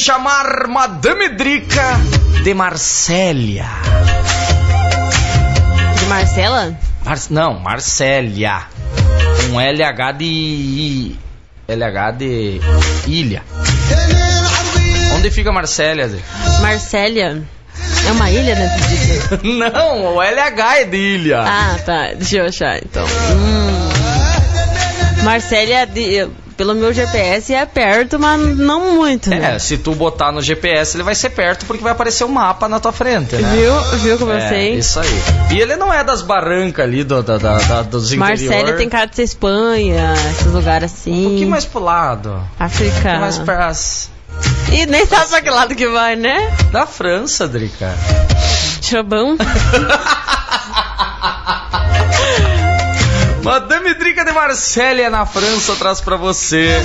chamar Madame Drica de Marsella. De Marcela? Mar... Não, Marsella. Um LH de. LH de. Ilha. Onde fica Marsella? Zé? Marcélia? É uma ilha disso? Não, o LH é de ilha. Ah, tá. Deixa eu achar, então. Hum. Marcélia, de, pelo meu GPS, é perto, mas não muito, né? É, se tu botar no GPS, ele vai ser perto porque vai aparecer um mapa na tua frente, né? Viu? Viu como eu É, sei? isso aí. E ele não é das barrancas ali, do, da, da, da- dos interiores. Marcélia tem cara de ser Espanha, esses lugares assim. Um pouquinho mais pro lado. Um África. pouquinho mais pra... E nem sabe pra que lado que vai, né? Da França, Drica. Chobão. Madame Drica de Marselha na França traz pra você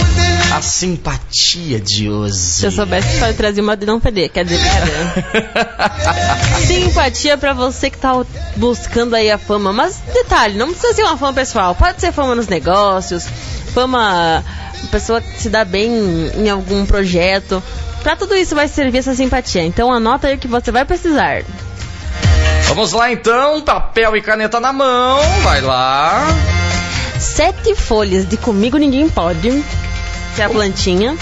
a simpatia de hoje. Se eu soubesse, só trazer uma de não perder. Quer dizer. Simpatia pra você que tá buscando aí a fama. Mas detalhe, não precisa ser uma fama pessoal. Pode ser fama nos negócios, fama. Pessoa que se dá bem em algum projeto. Pra tudo isso vai servir essa simpatia. Então anota aí o que você vai precisar. Vamos lá então, papel e caneta na mão, vai lá. Sete folhas de Comigo Ninguém Pode. Que é a plantinha.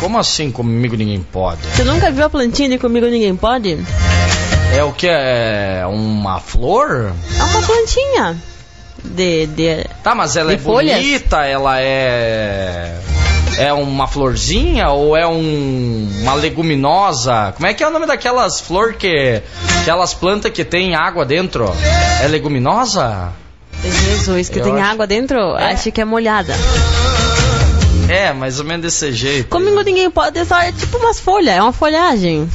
Como assim comigo ninguém pode? Você nunca viu a plantinha de Comigo Ninguém Pode? É o que? É uma flor? É uma plantinha. De, de Tá, mas ela é folhas? bonita, ela é. É uma florzinha ou é um, uma leguminosa? Como é que é o nome daquelas flor que. Aquelas plantas que tem água dentro? É leguminosa? Jesus, que Eu tem acho- água dentro, É. acho que é molhada. É, mais ou menos desse jeito. Comigo ninguém pode, é só é tipo umas folhas, é uma folhagem.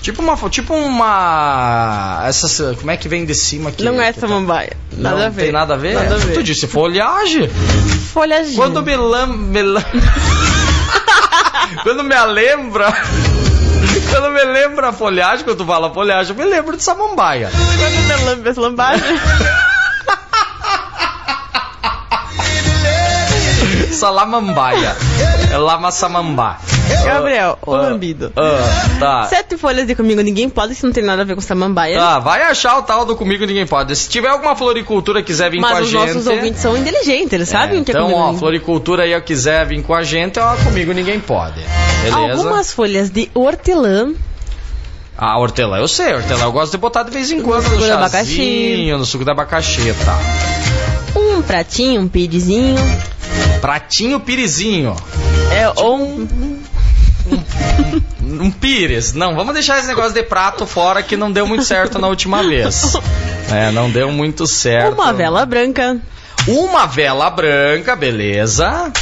Tipo uma. Tipo uma. Essas. Como é que vem de cima aqui? não é tá- samambaia. Nada não a ver. tem nada a ver? Nada a ver. Tu disse folhagem? Folhagem. Quando me lam... me lam- Quando me lembra... Quando me lembra a folhagem, quando tu fala folhagem, eu me lembro de samambaia. Quando me lambe essa lambagem. Salamambaia. É lama samambá. Gabriel, o Ah, lambido. ah, tá. Sete folhas de comigo ninguém pode, isso não tem nada a ver com samambaia. Tá, vai achar o tal do Comigo Ninguém Pode. Se tiver alguma floricultura quiser vir com mas a os gente... nossos ouvintes são inteligentes, eles sabem o que é então, comigo ó, ninguém floricultura aí, ó, quiser vir com a gente, ó, Comigo Ninguém Pode. Beleza? Algumas folhas de hortelã, A hortelã, eu sei, hortelã eu gosto de botar de vez em quando no, suco de abacaxi. no suco de abacaxi, tá. um pratinho, um pirizinho, Pratinho pirizinho. é, ou um, Um pires. Não, vamos deixar esse negócio de prato fora que não deu muito certo na última vez. É, não deu muito certo. uma vela branca Uma vela branca, beleza.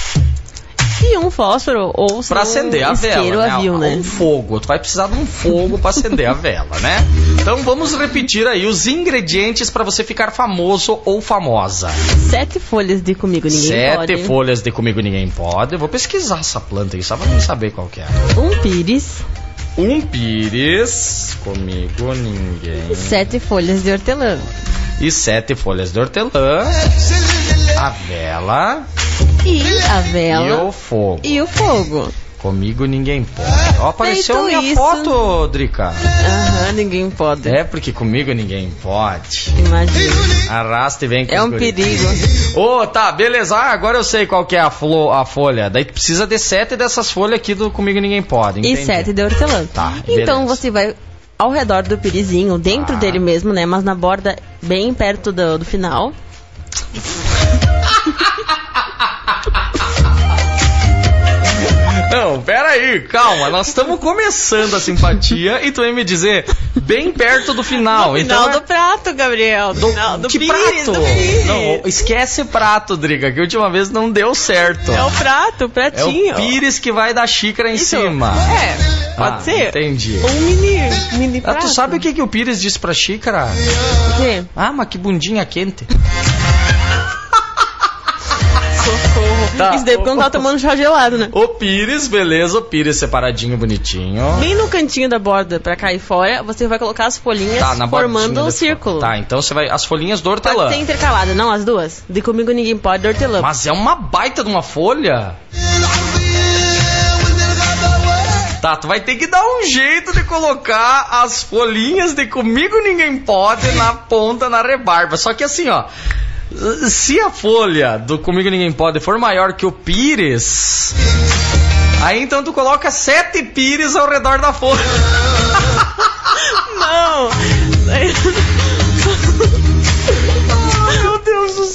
E um fósforo ou se Pra acender a isqueiro vela, né? né? Um fogo. Tu vai precisar de um fogo pra acender a vela, né? Então vamos repetir aí os ingredientes pra você ficar famoso ou famosa. Sete folhas de comigo ninguém Sete pode. folhas de comigo ninguém pode. Eu vou pesquisar essa planta aí, só pra mim saber qual que é. Um pires, Um pires, comigo ninguém. sete folhas de hortelã. E sete folhas de hortelã. A vela E a vela e o fogo. e o fogo. Comigo ninguém pode. Ó, apareceu Feito minha isso- foto, Drica. Aham, ninguém pode. É porque comigo ninguém pode. Imagina. Arrasta e vem com É um guri. perigo. Ô, tá, beleza. Ah, agora eu sei qual que é a, flo- a folha. Daí tu precisa de sete dessas folhas aqui do Comigo Ninguém Pode. E entendi. sete de hortelã. Tá, então beleza. você vai ao redor do pirizinho, dentro Ah. dele mesmo, né? Mas na borda, bem perto do, do final. Não, pera aí, calma. Nós estamos começando a simpatia e tu vem me dizer bem perto do final. no então final é- do prato, Gabriel. Do, final do que pires, prato? do. Não, esquece prato, Driga, que a última vez não deu certo. É o prato, o É pratinho. o pires que vai dar xícara em Isso. cima. É, pode Ah, ser. Entendi. Um mini, mini Ah, prato. tu sabe o que, que o Pires disse pra xícara? O quê? Ah, mas que bundinha quente. Tá. Isso daí porque não tá tomando chá gelado, né? O Pires, beleza, o Pires separadinho, bonitinho. Bem no cantinho da borda, pra cair fora, você vai colocar as folhinhas Tá, na formando um círculo. Tá, então você vai. As folhinhas do hortelã. Pode ser intercalada, não as duas. De comigo ninguém pode, de hortelã. Mas é uma baita de uma folha. Tá, tu vai ter que dar um jeito de colocar as folhinhas de comigo ninguém pode na ponta, na rebarba. Só que assim, ó. Se a folha do Comigo Ninguém Pode for maior que o pires, aí então tu coloca sete pires ao redor da folha. Não!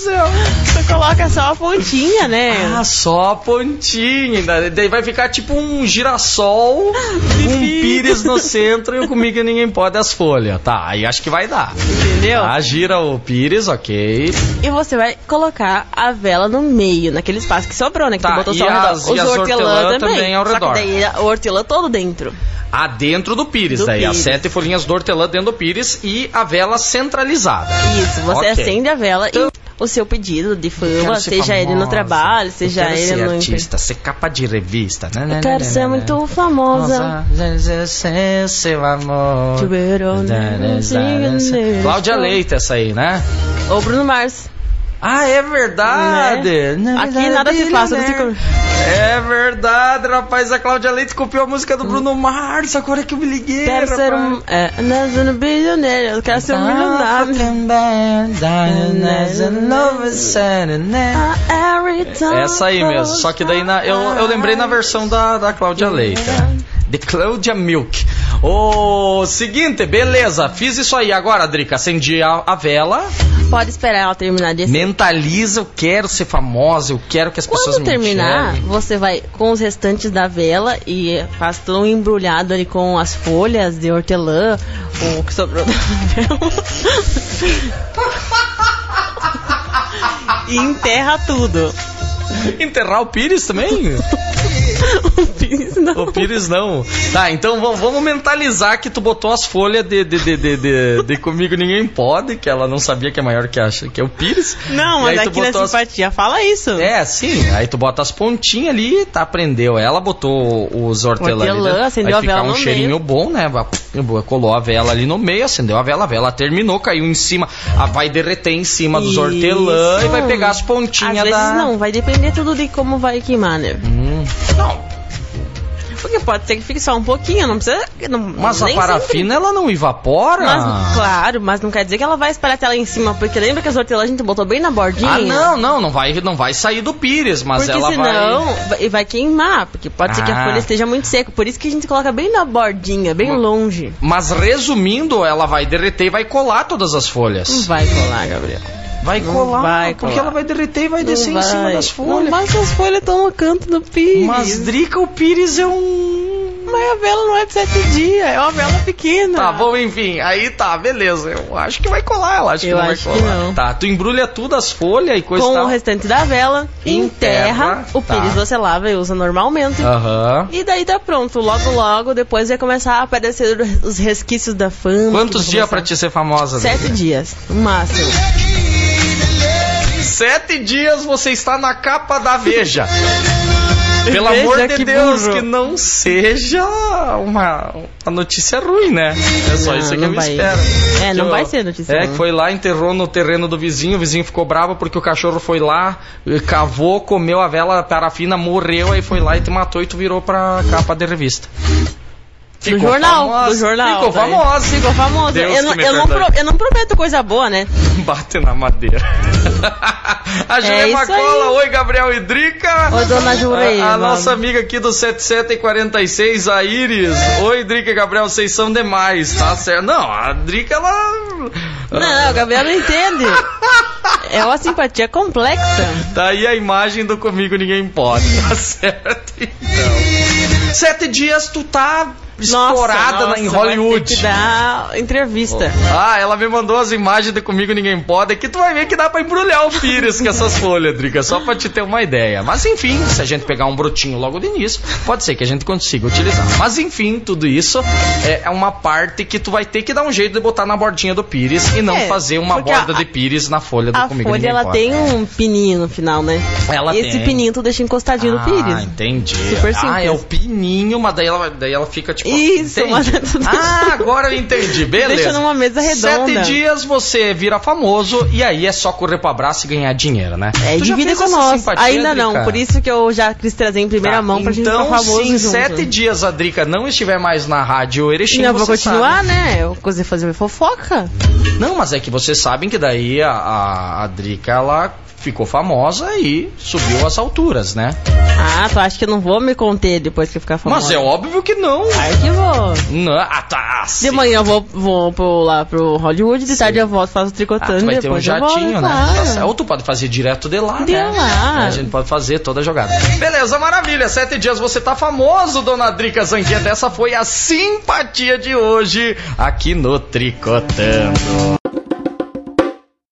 céu! Você coloca só a pontinha, né? Ah, só a pontinha. Daí vai ficar tipo um girassol, um pires no centro e Comigo Ninguém Pode as folhas. Tá, aí acho que vai dar. Entendeu? Ah, gira o pires, ok. E você vai colocar a vela no meio, naquele espaço que sobrou, né? Que Tá, tu botou só ao redor. as- e as hortelã também ao Só redor. que daí o hortelã todo dentro. Ah, dentro do pires, Do daí as pires. sete folhinhas do hortelã dentro do pires e a vela centralizada. Isso, você Ok. acende a vela Então- e o seu pedido de fama, seja ele no famosa, trabalho, seja quero ele ser no. artista, ser capa de revista. né, né, Eu quero né, ser né, muito né. famosa. Ser seu amor. Cláudia Leite, essa aí, né? Ou Bruno Mars. Ah, é verdade. Né? Na Aqui nada se passa, né? não se come. É verdade, rapaz. A Cláudia Leite copiou a música do Bruno Mars. Agora que eu me liguei, Quero ser rapaz. um. É, um bilionário. Eu quero ser um milionário. Time Essa aí mesmo, só que daí na- eu, eu lembrei na versão da, da Cláudia Leite. De Cláudia Milk. O seguinte, beleza, fiz isso aí. Agora, Drica, acendi a, a vela, Pode esperar ela terminar de mentaliza, eu quero ser famosa, eu quero que as pessoas Quando me terminar, enxerguem. você vai com os restantes da vela e faz todo um embrulhado ali com as folhas de hortelã, o que sobrou da vela. e enterra tudo. Enterrar o Pires também? O Pires não. o Pires não. Tá, então vamos, vamos mentalizar que tu botou as folhas de, de, de, de, de- de Comigo Ninguém Pode, que ela não sabia que é maior que, a, que é o Pires. Não, mas aí aqui na as- simpatia fala isso. É, sim. Aí tu bota as pontinhas ali, tá, prendeu. Ela botou os hortelã, ali dentro. acendeu Vai a ficar vela um no cheirinho meio. bom, né? Colou a vela ali no meio, acendeu a vela, a vela terminou, caiu em cima, ah, vai derreter em cima dos Isso. hortelã e vai pegar as Às pontinhas vezes da... não, vai depender tudo de como vai queimar, né? Hum, não, Porque pode ser que fique só um pouquinho, não precisa. Não, mas a parafina ela não evapora? Mas, claro, mas não quer dizer que ela vai espalhar até lá em cima, porque lembra que as hortelãs a gente botou bem na bordinha? Ah, não, não, não vai, não vai sair do pires, mas Porque ela senão vai... vai... vai queimar, porque pode ser que a Ah. folha esteja muito seca. Por isso que a gente coloca bem na bordinha, bem Mas- longe. Mas resumindo, ela vai derreter e vai colar todas as folhas. Não vai colar, Gabriel. Vai Não colar, vai porque colar. ela vai derreter e vai Não descer em cima vai. das folhas. vai que as folhas estão no canto do pires. Mas Drica, o Pires é um. Mas a vela não é de sete dias, é uma vela pequena. Tá bom, enfim, aí tá, beleza. Eu acho que vai colar, ela acho Eu que não acho vai que colar. não. Tá, tu embrulha tudo, as folhas e coisa Com tal. o restante da vela, Enterra, enterra. O tá. pires você lava e usa normalmente. Aham. E daí tá pronto. Logo, logo, depois vai começar a aparecer os resquícios da fama. Quantos que vai dias pra te ser famosa? Sete dias, no máximo. Sete dias você está na capa da Veja. Pelo Veja amor de que Deus, burro. que não seja uma, uma notícia ruim, né? É só Não, isso que eu vai. espero. É, não eu- vai ser notícia É, ruim. que foi lá, enterrou no terreno do vizinho, o vizinho ficou bravo porque o cachorro foi lá, cavou, comeu a vela parafina, morreu, aí foi lá e te matou e tu virou pra capa de revista. Do jornal, famosa, do jornal. Ficou daí. famosa. Ficou famosa. Eu, não, eu, não pro- eu não prometo coisa boa, né? Bate na madeira. a Júlia É Macola, aí. oi Gabriel e Drica. Oi, dona Jureia, A, a nossa amiga aqui do 7746, a Iris. Oi, Drica e Gabriel, vocês são demais, tá certo? Não, a Drica, ela. Não, o Gabriel não entende. É uma simpatia complexa. Tá aí a imagem do Comigo Ninguém Pode, tá certo? Então. Sete dias tu tá estourada nossa, na- em Hollywood. que dar entrevista. Ah, ela me mandou as imagens do Comigo Ninguém Pode. Aqui tu vai ver que dá pra embrulhar o pires com essas folhas, Drica, só pra te ter uma ideia. Mas enfim, se a gente pegar um brotinho logo de início, pode ser que a gente consiga utilizar. Mas enfim, tudo isso é é uma parte que tu vai ter que dar um jeito de botar na bordinha do pires e não É, fazer uma borda a- de pires na folha do A Comigo folha Ninguém ela Pode. tem um pininho no final, né? Ela Esse tem. pininho tu deixa encostadinho ah, no pires. entendi. Super Ah, simples. é o pininho, mas daí ela, daí ela fica tipo Isso, manda tudo. Ah, agora eu entendi, beleza. Deixa numa mesa redonda. Sete dias você vira famoso e aí é só correr pro abraço e ganhar dinheiro, né? É, Tu divida com nós. Ainda não, Drica? por isso que eu já quis trazer em primeira Tá, mão pra gente então, ficar famoso se em junto. sete dias a Drica não estiver mais na rádio Erechim, eu vou continuar, sabe. né? Eu consegui fazer fofoca. Não, mas é que vocês sabem que daí a, a, a Drica, ela ficou famosa e subiu às alturas, né? Ah, tu acha que eu não vou me conter depois que ficar famosa? Mas é óbvio que não. Claro que vou. Não, ah, tá. De sim. manhã eu vou, vou pro, lá pro Hollywood, de Sim. tarde eu volto, faço Ah, tricotando, tu vai ter um eu volto, jatinho, né? claro. Tá. Ou tu pode fazer direto de lá, De né? lá. A gente pode fazer toda a jogada. Beleza, maravilha. Sete dias você tá famoso, dona Drica Zanqueta. Essa foi a simpatia de hoje aqui no Tricotando.